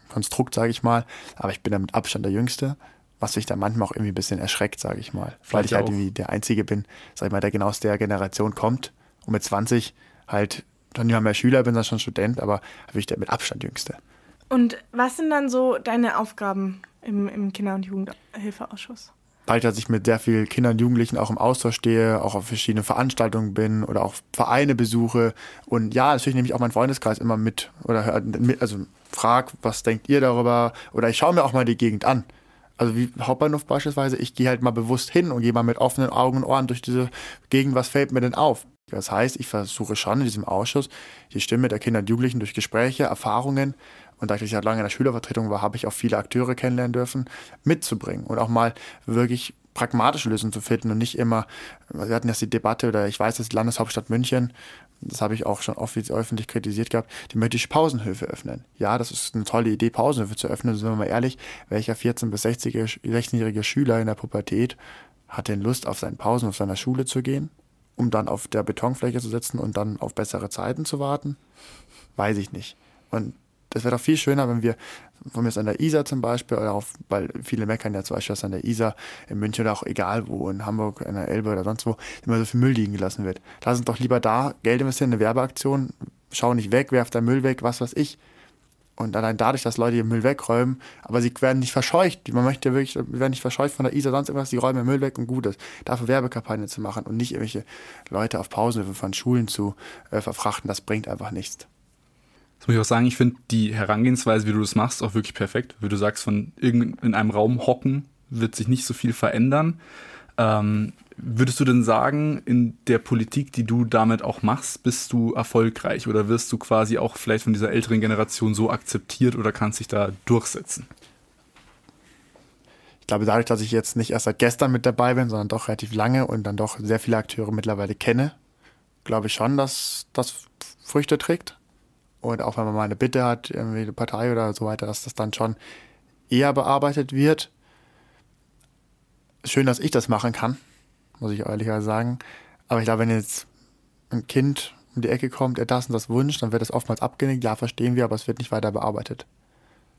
Konstrukt, sage ich mal. Aber ich bin da mit Abstand der Jüngste, was mich dann manchmal auch irgendwie ein bisschen erschreckt, sage ich mal. Weil ich halt irgendwie der Einzige bin, sag ich mal, der genau aus der Generation kommt und mit 20 halt dann ja mehr Schüler, bin dann schon Student, aber wirklich der mit Abstand jüngste. Und was sind dann so deine Aufgaben im, im Kinder- und Jugendhilfeausschuss? Dadurch, dass ich mit sehr vielen Kindern und Jugendlichen auch im Austausch stehe, auch auf verschiedenen Veranstaltungen bin oder auch Vereine besuche und ja, natürlich nehme ich auch meinen Freundeskreis immer mit oder hör, also frag, was denkt ihr darüber oder ich schaue mir auch mal die Gegend an. Also wie Hauptbahnhof beispielsweise, ich gehe halt mal bewusst hin und gehe mal mit offenen Augen und Ohren durch diese Gegend, was fällt mir denn auf? Das heißt, ich versuche schon in diesem Ausschuss die Stimme der Kinder und Jugendlichen durch Gespräche, Erfahrungen und da ich ja lange in der Schülervertretung war, habe ich auch viele Akteure kennenlernen dürfen, mitzubringen und auch mal wirklich pragmatische Lösungen zu finden und nicht immer, wir hatten jetzt die Debatte oder ich weiß, dass die Landeshauptstadt München, das habe ich auch schon oft öffentlich kritisiert gehabt, die möchte ich Pausenhöfe öffnen. Ja, das ist eine tolle Idee, Pausenhöfe zu öffnen. Sind wir mal ehrlich, welcher 14- bis 16-jährige Schüler in der Pubertät hat denn Lust, auf seinen Pausen auf seiner Schule zu gehen? Um dann auf der Betonfläche zu sitzen und dann auf bessere Zeiten zu warten? Weiß ich nicht. Und das wäre doch viel schöner, wenn wir von mir an der Isar zum Beispiel, oder auch, weil viele meckern ja zum Beispiel, dass an der Isar in München oder auch egal wo, in Hamburg, in der Elbe oder sonst wo, immer so viel Müll liegen gelassen wird. Lass uns doch lieber da Geld investieren, eine Werbeaktion, schau nicht weg, werf deinen Müll weg, was weiß ich. Und allein dadurch, dass Leute ihren Müll wegräumen, aber sie werden nicht verscheucht. Man möchte wirklich, werden nicht verscheucht von der Isar, sonst irgendwas, sie räumen den Müll weg und gut ist. Dafür Werbekampagnen zu machen und nicht irgendwelche Leute auf Pausenhöfe von Schulen zu äh, verfrachten, das bringt einfach nichts. Das muss ich auch sagen, ich finde die Herangehensweise, wie du das machst, auch wirklich perfekt. Wie du sagst, von in einem Raum hocken wird sich nicht so viel verändern. Ähm, würdest du denn sagen, in der Politik, die du damit auch machst, bist du erfolgreich oder wirst du quasi auch vielleicht von dieser älteren Generation so akzeptiert oder kannst dich da durchsetzen? Ich glaube, dadurch, dass ich jetzt nicht erst seit gestern mit dabei bin, sondern doch relativ lange und dann doch sehr viele Akteure mittlerweile kenne, glaube ich schon, dass das Früchte trägt. Und auch wenn man mal eine Bitte hat, irgendwie eine Partei oder so weiter, dass das dann schon eher bearbeitet wird. Schön, dass ich das machen kann, muss ich ehrlicherweise sagen. Aber ich glaube, wenn jetzt ein Kind um die Ecke kommt, er das und das wünscht, dann wird das oftmals abgenickt. Ja, verstehen wir, aber es wird nicht weiter bearbeitet.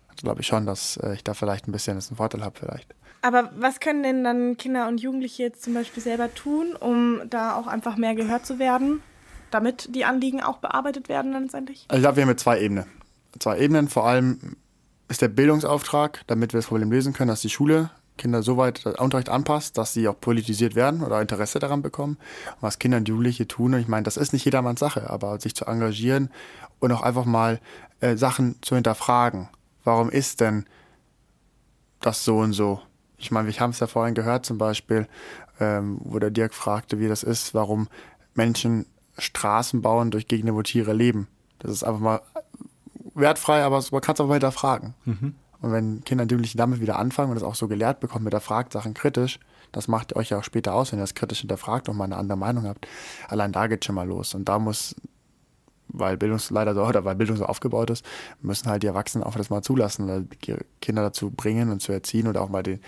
Also glaube ich schon, dass äh, ich da vielleicht ein bisschen einen Vorteil habe vielleicht. Aber was können denn dann Kinder und Jugendliche jetzt zum Beispiel selber tun, um da auch einfach mehr gehört zu werden? damit die Anliegen auch bearbeitet werden dann letztendlich? Also ich glaube, wir haben jetzt zwei Ebenen. Zwei Ebenen. Vor allem ist der Bildungsauftrag, damit wir das Problem lösen können, dass die Schule Kinder so weit das Unterricht anpasst, dass sie auch politisiert werden oder Interesse daran bekommen. Was Kinder und Jugendliche tun, und ich meine, das ist nicht jedermanns Sache, aber sich zu engagieren und auch einfach mal äh, Sachen zu hinterfragen. Warum ist denn das so und so? Ich meine, wir haben es ja vorhin gehört zum Beispiel, ähm, wo der Dirk fragte, wie das ist, warum Menschen Straßen bauen durch Gegenden, wo Tiere leben. Das ist einfach mal wertfrei, aber man kann es auch mal hinterfragen. Mhm. Und wenn Kinder und Jugendliche damit wieder anfangen und das auch so gelehrt bekommen, hinterfragt Sachen kritisch, das macht euch ja auch später aus, wenn ihr das kritisch hinterfragt und mal eine andere Meinung habt. Allein da geht schon mal los. Und da muss, weil Bildung leider so oder weil Bildung so aufgebaut ist, müssen halt die Erwachsenen auch das mal zulassen oder die Kinder dazu bringen und zu erziehen oder auch mal den,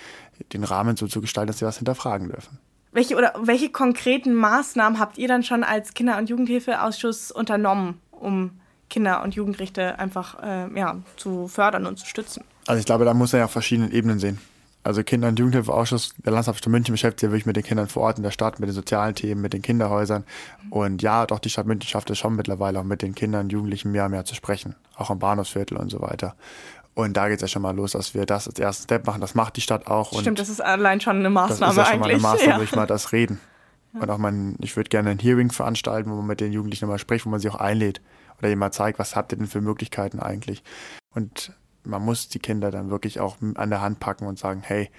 den Rahmen so zu gestalten, dass sie was hinterfragen dürfen. Welche oder welche konkreten Maßnahmen habt ihr dann schon als Kinder- und Jugendhilfeausschuss unternommen, um Kinder- und Jugendrechte einfach äh, ja, zu fördern und zu stützen? Also ich glaube, da muss er ja auf verschiedenen Ebenen sehen. Also Kinder- und Jugendhilfeausschuss der Landeshauptstadt München beschäftigt sich wirklich mit den Kindern vor Ort in der Stadt, mit den sozialen Themen, mit den Kinderhäusern. Und ja, doch die Stadt München schafft es schon mittlerweile auch mit den Kindern und Jugendlichen mehr und mehr zu sprechen, auch am Bahnhofsviertel und so weiter. Und da geht es ja schon mal los, dass wir das als ersten Step machen. Das macht die Stadt auch. Stimmt, das ist allein schon eine Maßnahme das ist ja schon eigentlich. mal eine Maßnahme, ja. wo ich mal das reden. Ja. Und auch mal, ich würde gerne ein Hearing veranstalten, wo man mit den Jugendlichen nochmal spricht, wo man sie auch einlädt. Oder jemand zeigt, was habt ihr denn für Möglichkeiten eigentlich. Und man muss die Kinder dann wirklich auch an der Hand packen und sagen, hey,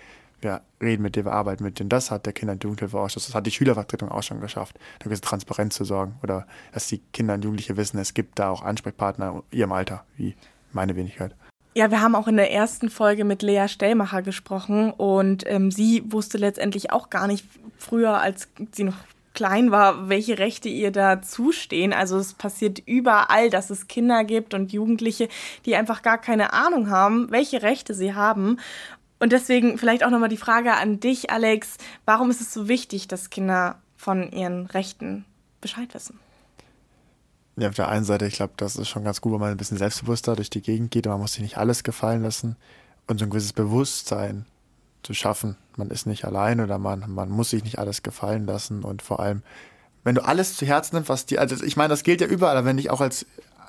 wir reden mit dir, wir arbeiten mit dir. Und das hat der Kinder- und Jugendhilfeausschuss, das hat die Schülervertretung auch schon geschafft, da gewisse Transparenz zu sorgen. Oder dass die Kinder und Jugendliche wissen, es gibt da auch Ansprechpartner in ihrem Alter, wie meine Wenigkeit. Ja, wir haben auch in der ersten Folge mit Lea Stellmacher gesprochen und ähm, sie wusste letztendlich auch gar nicht früher, als sie noch klein war, welche Rechte ihr da zustehen. Also es passiert überall, dass es Kinder gibt und Jugendliche, die einfach gar keine Ahnung haben, welche Rechte sie haben. Und deswegen vielleicht auch nochmal die Frage an dich, Alex. Warum ist es so wichtig, dass Kinder von ihren Rechten Bescheid wissen? Ja, auf der einen Seite, ich glaube, das ist schon ganz gut, wenn man ein bisschen selbstbewusster durch die Gegend geht man muss sich nicht alles gefallen lassen und so ein gewisses Bewusstsein zu schaffen. Man ist nicht allein oder man, man muss sich nicht alles gefallen lassen und vor allem, wenn du alles zu Herzen nimmst, was dir, also ich meine, das gilt ja überall, aber wenn ich auch als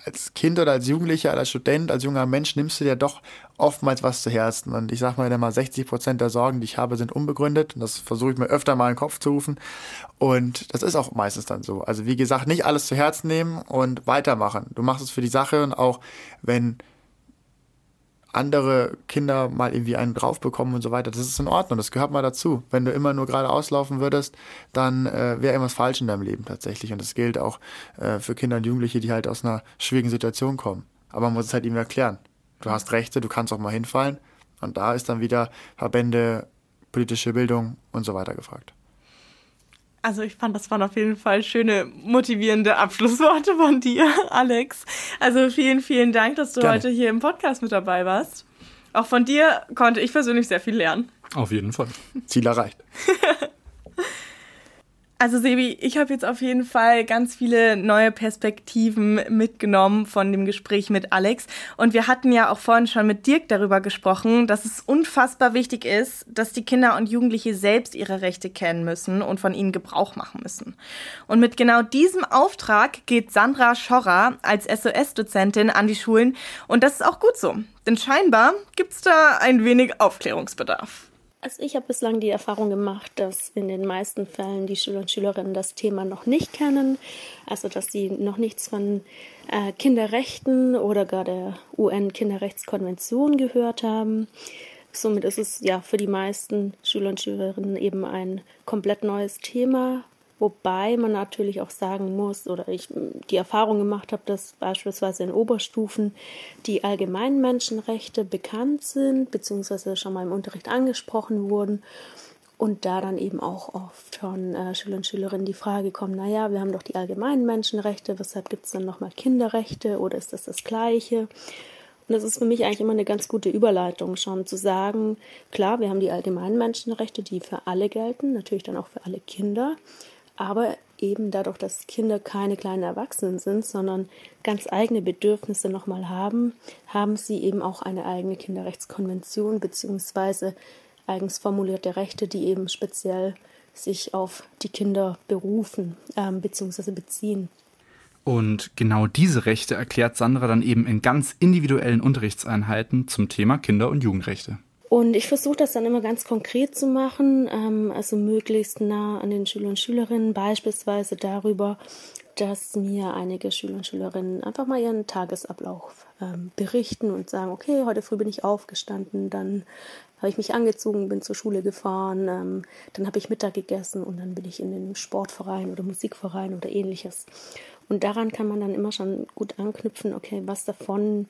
als Kind oder als Jugendlicher, als Student, als junger Mensch nimmst du dir doch oftmals was zu Herzen. Und ich sag mal immer, 60 Prozent der Sorgen, die ich habe, sind unbegründet. Und das versuche ich mir öfter mal in den Kopf zu rufen. Und das ist auch meistens dann so. Also wie gesagt, nicht alles zu Herzen nehmen und weitermachen. Du machst es für die Sache und auch wenn andere Kinder mal irgendwie einen drauf bekommen und so weiter. Das ist in Ordnung, das gehört mal dazu. Wenn du immer nur gerade auslaufen würdest, dann äh, wäre irgendwas falsch in deinem Leben tatsächlich. Und das gilt auch äh, für Kinder und Jugendliche, die halt aus einer schwierigen Situation kommen. Aber man muss es halt ihm erklären. Du hast Rechte, du kannst auch mal hinfallen. Und da ist dann wieder Verbände, politische Bildung und so weiter gefragt. Also ich fand, das waren auf jeden Fall schöne, motivierende Abschlussworte von dir, Alex. Also vielen, vielen Dank, dass du Gerne. heute hier im Podcast mit dabei warst. Auch von dir konnte ich persönlich sehr viel lernen. Auf jeden Fall. Ziel erreicht. Also Sebi, ich habe jetzt auf jeden Fall ganz viele neue Perspektiven mitgenommen von dem Gespräch mit Alex. Und wir hatten ja auch vorhin schon mit Dirk darüber gesprochen, dass es unfassbar wichtig ist, dass die Kinder und Jugendliche selbst ihre Rechte kennen müssen und von ihnen Gebrauch machen müssen. Und mit genau diesem Auftrag geht Sandra Schorrer als SOS-Dozentin an die Schulen. Und das ist auch gut so. Denn scheinbar gibt es da ein wenig Aufklärungsbedarf. Also ich habe bislang die Erfahrung gemacht, dass in den meisten Fällen die Schüler und Schülerinnen das Thema noch nicht kennen, also dass sie noch nichts von äh, Kinderrechten oder gar der UN-Kinderrechtskonvention gehört haben. Somit ist es ja für die meisten Schüler und Schülerinnen eben ein komplett neues Thema, Wobei man natürlich auch sagen muss, oder ich die Erfahrung gemacht habe, dass beispielsweise in Oberstufen die allgemeinen Menschenrechte bekannt sind, beziehungsweise schon mal im Unterricht angesprochen wurden. Und da dann eben auch oft von äh, Schülern und Schülerinnen die Frage kommt, naja, wir haben doch die allgemeinen Menschenrechte, weshalb gibt es dann nochmal Kinderrechte oder ist das das gleiche? Und das ist für mich eigentlich immer eine ganz gute Überleitung, schon zu sagen, klar, wir haben die allgemeinen Menschenrechte, die für alle gelten, natürlich dann auch für alle Kinder. Aber eben dadurch, dass Kinder keine kleinen Erwachsenen sind, sondern ganz eigene Bedürfnisse nochmal haben, haben sie eben auch eine eigene Kinderrechtskonvention beziehungsweise eigens formulierte Rechte, die eben speziell sich auf die Kinder berufen ähm, bzw. beziehen. Und genau diese Rechte erklärt Sandra dann eben in ganz individuellen Unterrichtseinheiten zum Thema Kinder- und Jugendrechte. Und ich versuche das dann immer ganz konkret zu machen, ähm, also möglichst nah an den Schülern und Schülerinnen, beispielsweise darüber, dass mir einige Schüler und Schülerinnen einfach mal ihren Tagesablauf ähm, berichten und sagen, okay, heute früh bin ich aufgestanden, dann habe ich mich angezogen, bin zur Schule gefahren, ähm, dann habe ich Mittag gegessen und dann bin ich in den Sportverein oder Musikverein oder ähnliches. Und daran kann man dann immer schon gut anknüpfen, okay, was davon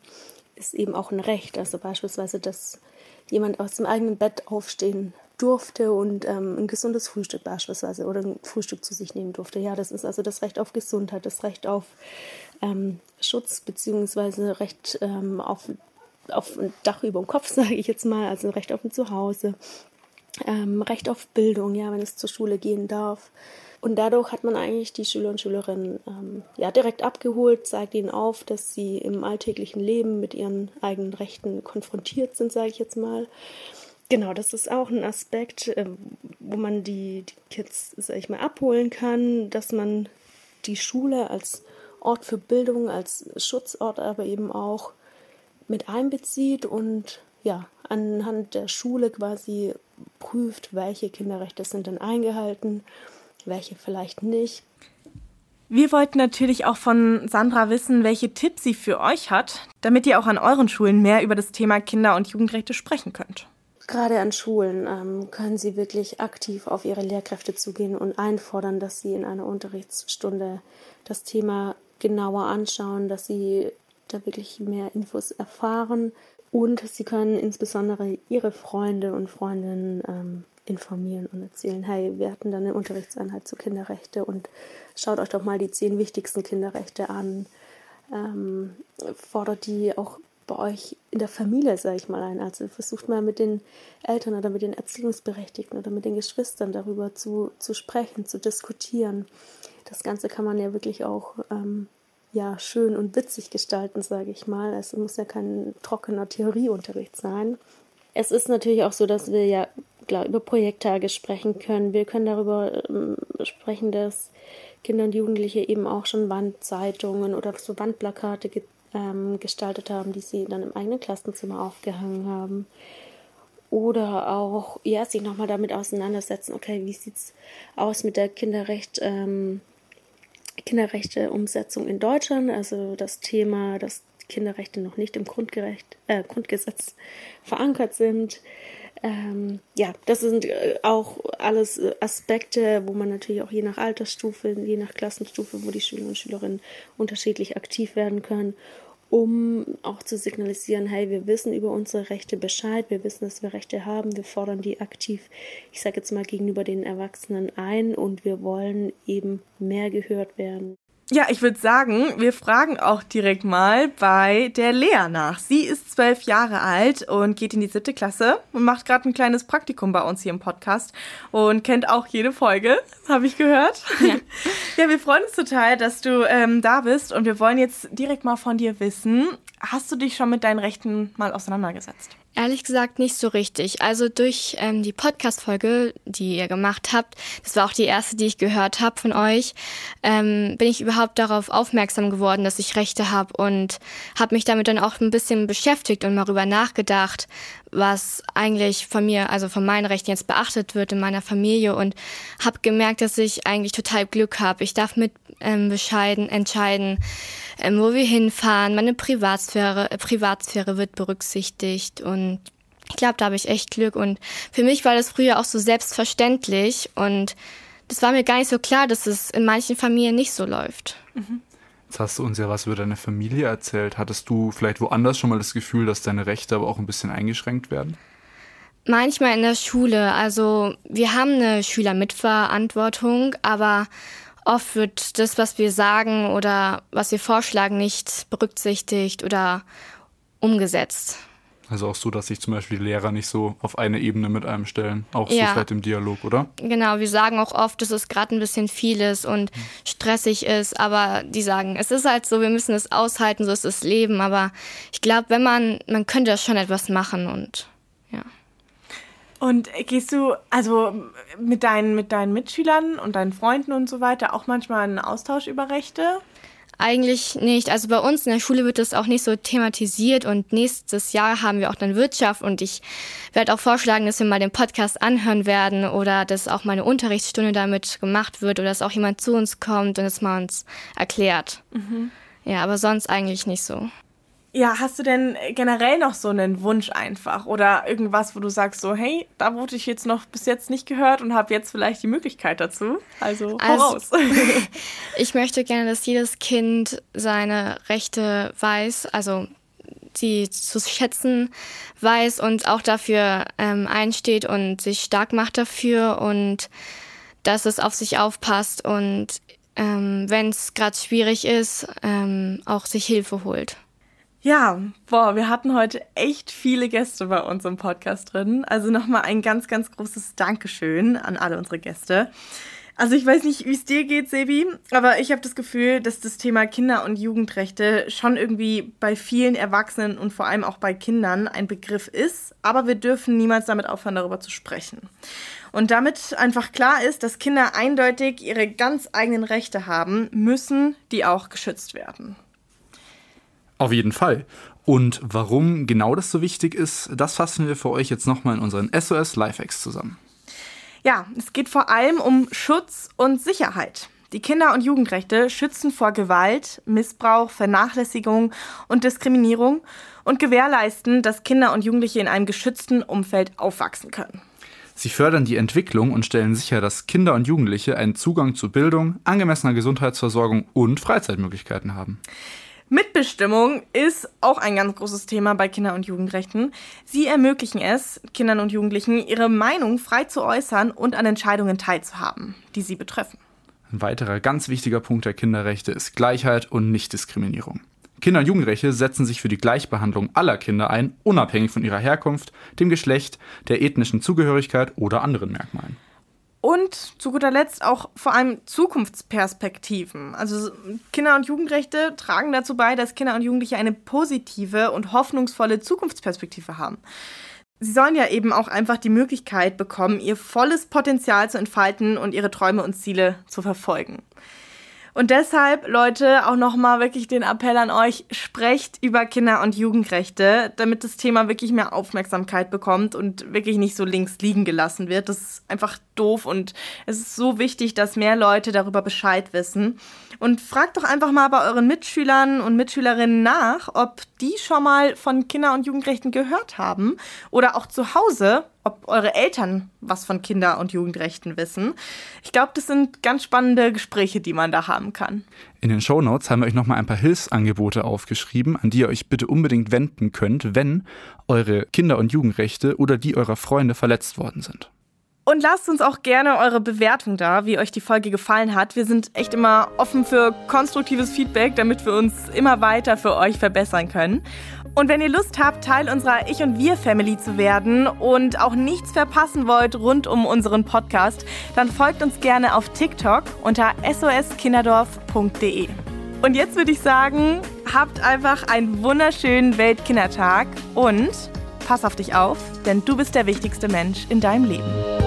ist eben auch ein Recht. Also beispielsweise, dass jemand aus dem eigenen Bett aufstehen durfte und ähm, ein gesundes Frühstück beispielsweise oder ein Frühstück zu sich nehmen durfte. Ja, das ist also das Recht auf Gesundheit, das Recht auf ähm, Schutz beziehungsweise Recht ähm, auf, auf ein Dach über dem Kopf, sage ich jetzt mal, also Recht auf ein Zuhause, ähm, Recht auf Bildung, ja, wenn es zur Schule gehen darf. Und dadurch hat man eigentlich die Schüler und Schülerinnen ähm, ja, direkt abgeholt, zeigt ihnen auf, dass sie im alltäglichen Leben mit ihren eigenen Rechten konfrontiert sind, sage ich jetzt mal. Genau, das ist auch ein Aspekt, äh, wo man die, die Kids, sag ich mal, abholen kann, dass man die Schule als Ort für Bildung, als Schutzort aber eben auch mit einbezieht und ja, anhand der Schule quasi prüft, welche Kinderrechte sind denn eingehalten welche vielleicht nicht. Wir wollten natürlich auch von Sandra wissen, welche Tipps sie für euch hat, damit ihr auch an euren Schulen mehr über das Thema Kinder- und Jugendrechte sprechen könnt. Gerade an Schulen ähm, können Sie wirklich aktiv auf Ihre Lehrkräfte zugehen und einfordern, dass Sie in einer Unterrichtsstunde das Thema genauer anschauen, dass Sie da wirklich mehr Infos erfahren und Sie können insbesondere Ihre Freunde und Freundinnen ähm, informieren und erzählen, hey, wir hatten da eine Unterrichtseinheit zu Kinderrechte und schaut euch doch mal die zehn wichtigsten Kinderrechte an. Ähm, fordert die auch bei euch in der Familie, sage ich mal, ein. Also versucht mal mit den Eltern oder mit den Erziehungsberechtigten oder mit den Geschwistern darüber zu, zu sprechen, zu diskutieren. Das Ganze kann man ja wirklich auch ähm, ja, schön und witzig gestalten, sage ich mal. Es muss ja kein trockener Theorieunterricht sein. Es ist natürlich auch so, dass wir ja klar, über Projekttage sprechen können. Wir können darüber ähm, sprechen, dass Kinder und Jugendliche eben auch schon Wandzeitungen oder so Wandplakate ge ähm, gestaltet haben, die sie dann im eigenen Klassenzimmer aufgehangen haben. Oder auch, ja, sich nochmal damit auseinandersetzen, okay, wie sieht es aus mit der Kinderrecht, ähm, Kinderrechte-Umsetzung in Deutschland? Also das Thema, dass Kinderrechte noch nicht im äh, Grundgesetz verankert sind. Ähm, ja, das sind äh, auch alles äh, Aspekte, wo man natürlich auch je nach Altersstufe, je nach Klassenstufe, wo die Schüler und Schülerinnen unterschiedlich aktiv werden können, um auch zu signalisieren, hey, wir wissen über unsere Rechte Bescheid, wir wissen, dass wir Rechte haben, wir fordern die aktiv, ich sage jetzt mal, gegenüber den Erwachsenen ein und wir wollen eben mehr gehört werden. Ja, ich würde sagen, wir fragen auch direkt mal bei der Lea nach. Sie ist zwölf Jahre alt und geht in die siebte Klasse und macht gerade ein kleines Praktikum bei uns hier im Podcast und kennt auch jede Folge, habe ich gehört. Ja. ja, wir freuen uns total, dass du ähm, da bist und wir wollen jetzt direkt mal von dir wissen, hast du dich schon mit deinen Rechten mal auseinandergesetzt? Ehrlich gesagt nicht so richtig. Also durch ähm, die Podcast-Folge, die ihr gemacht habt, das war auch die erste, die ich gehört habe von euch, ähm, bin ich überhaupt darauf aufmerksam geworden, dass ich Rechte habe und habe mich damit dann auch ein bisschen beschäftigt und mal darüber nachgedacht, was eigentlich von mir, also von meinen Rechten jetzt beachtet wird in meiner Familie und habe gemerkt, dass ich eigentlich total Glück habe. Ich darf mit ähm, bescheiden entscheiden, ähm, wo wir hinfahren. Meine Privatsphäre, äh, Privatsphäre wird berücksichtigt und ich glaube, da habe ich echt Glück. Und für mich war das früher auch so selbstverständlich und das war mir gar nicht so klar, dass es in manchen Familien nicht so läuft. Mhm. Jetzt hast du uns ja was über deine Familie erzählt. Hattest du vielleicht woanders schon mal das Gefühl, dass deine Rechte aber auch ein bisschen eingeschränkt werden? Manchmal in der Schule. Also wir haben eine Schülermitverantwortung, aber oft wird das, was wir sagen oder was wir vorschlagen, nicht berücksichtigt oder umgesetzt. Also auch so, dass sich zum Beispiel die Lehrer nicht so auf eine Ebene mit einem stellen. Auch ja. so vielleicht im Dialog, oder? Genau, wir sagen auch oft, dass es gerade ein bisschen viel ist und stressig ist, aber die sagen, es ist halt so, wir müssen es aushalten, so ist das Leben. Aber ich glaube, wenn man, man könnte das schon etwas machen und ja. Und gehst du also mit deinen, mit deinen Mitschülern und deinen Freunden und so weiter auch manchmal einen Austausch über Rechte? Eigentlich nicht. Also bei uns in der Schule wird das auch nicht so thematisiert und nächstes Jahr haben wir auch dann Wirtschaft und ich werde auch vorschlagen, dass wir mal den Podcast anhören werden oder dass auch mal eine Unterrichtsstunde damit gemacht wird oder dass auch jemand zu uns kommt und es mal uns erklärt. Mhm. Ja, aber sonst eigentlich nicht so. Ja, hast du denn generell noch so einen Wunsch einfach oder irgendwas, wo du sagst so, hey, da wurde ich jetzt noch bis jetzt nicht gehört und habe jetzt vielleicht die Möglichkeit dazu? Also, voraus. also ich möchte gerne, dass jedes Kind seine Rechte weiß, also sie zu schätzen weiß und auch dafür ähm, einsteht und sich stark macht dafür und dass es auf sich aufpasst und ähm, wenn es gerade schwierig ist, ähm, auch sich Hilfe holt. Ja, boah, wir hatten heute echt viele Gäste bei uns im Podcast drin. Also nochmal ein ganz, ganz großes Dankeschön an alle unsere Gäste. Also ich weiß nicht, wie es dir geht, Sebi, aber ich habe das Gefühl, dass das Thema Kinder- und Jugendrechte schon irgendwie bei vielen Erwachsenen und vor allem auch bei Kindern ein Begriff ist, aber wir dürfen niemals damit aufhören, darüber zu sprechen. Und damit einfach klar ist, dass Kinder eindeutig ihre ganz eigenen Rechte haben, müssen die auch geschützt werden. Auf jeden Fall. Und warum genau das so wichtig ist, das fassen wir für euch jetzt nochmal in unseren SOS Lifehacks zusammen. Ja, es geht vor allem um Schutz und Sicherheit. Die Kinder- und Jugendrechte schützen vor Gewalt, Missbrauch, Vernachlässigung und Diskriminierung und gewährleisten, dass Kinder und Jugendliche in einem geschützten Umfeld aufwachsen können. Sie fördern die Entwicklung und stellen sicher, dass Kinder und Jugendliche einen Zugang zu Bildung, angemessener Gesundheitsversorgung und Freizeitmöglichkeiten haben. Mitbestimmung ist auch ein ganz großes Thema bei Kinder- und Jugendrechten. Sie ermöglichen es, Kindern und Jugendlichen ihre Meinung frei zu äußern und an Entscheidungen teilzuhaben, die sie betreffen. Ein weiterer ganz wichtiger Punkt der Kinderrechte ist Gleichheit und Nichtdiskriminierung. Kinder- und Jugendrechte setzen sich für die Gleichbehandlung aller Kinder ein, unabhängig von ihrer Herkunft, dem Geschlecht, der ethnischen Zugehörigkeit oder anderen Merkmalen. Und zu guter Letzt auch vor allem Zukunftsperspektiven. Also Kinder- und Jugendrechte tragen dazu bei, dass Kinder und Jugendliche eine positive und hoffnungsvolle Zukunftsperspektive haben. Sie sollen ja eben auch einfach die Möglichkeit bekommen, ihr volles Potenzial zu entfalten und ihre Träume und Ziele zu verfolgen. Und deshalb, Leute, auch nochmal wirklich den Appell an euch, sprecht über Kinder- und Jugendrechte, damit das Thema wirklich mehr Aufmerksamkeit bekommt und wirklich nicht so links liegen gelassen wird. Das ist einfach doof und es ist so wichtig, dass mehr Leute darüber Bescheid wissen. Und fragt doch einfach mal bei euren Mitschülern und Mitschülerinnen nach, ob die schon mal von Kinder- und Jugendrechten gehört haben oder auch zu Hause, ob eure Eltern was von Kinder- und Jugendrechten wissen. Ich glaube, das sind ganz spannende Gespräche, die man da haben kann. In den Show Notes haben wir euch nochmal ein paar Hilfsangebote aufgeschrieben, an die ihr euch bitte unbedingt wenden könnt, wenn eure Kinder- und Jugendrechte oder die eurer Freunde verletzt worden sind. Und lasst uns auch gerne eure Bewertung da, wie euch die Folge gefallen hat. Wir sind echt immer offen für konstruktives Feedback, damit wir uns immer weiter für euch verbessern können. Und wenn ihr Lust habt, Teil unserer Ich und Wir Family zu werden und auch nichts verpassen wollt rund um unseren Podcast, dann folgt uns gerne auf TikTok unter soskinderdorf.de. Und jetzt würde ich sagen, habt einfach einen wunderschönen Weltkindertag und pass auf dich auf, denn du bist der wichtigste Mensch in deinem Leben.